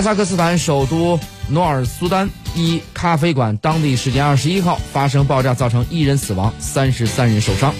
哈萨克斯坦首都诺尔苏丹一咖啡馆当地时间二十一号发生爆炸造成一人死亡三十三人受伤。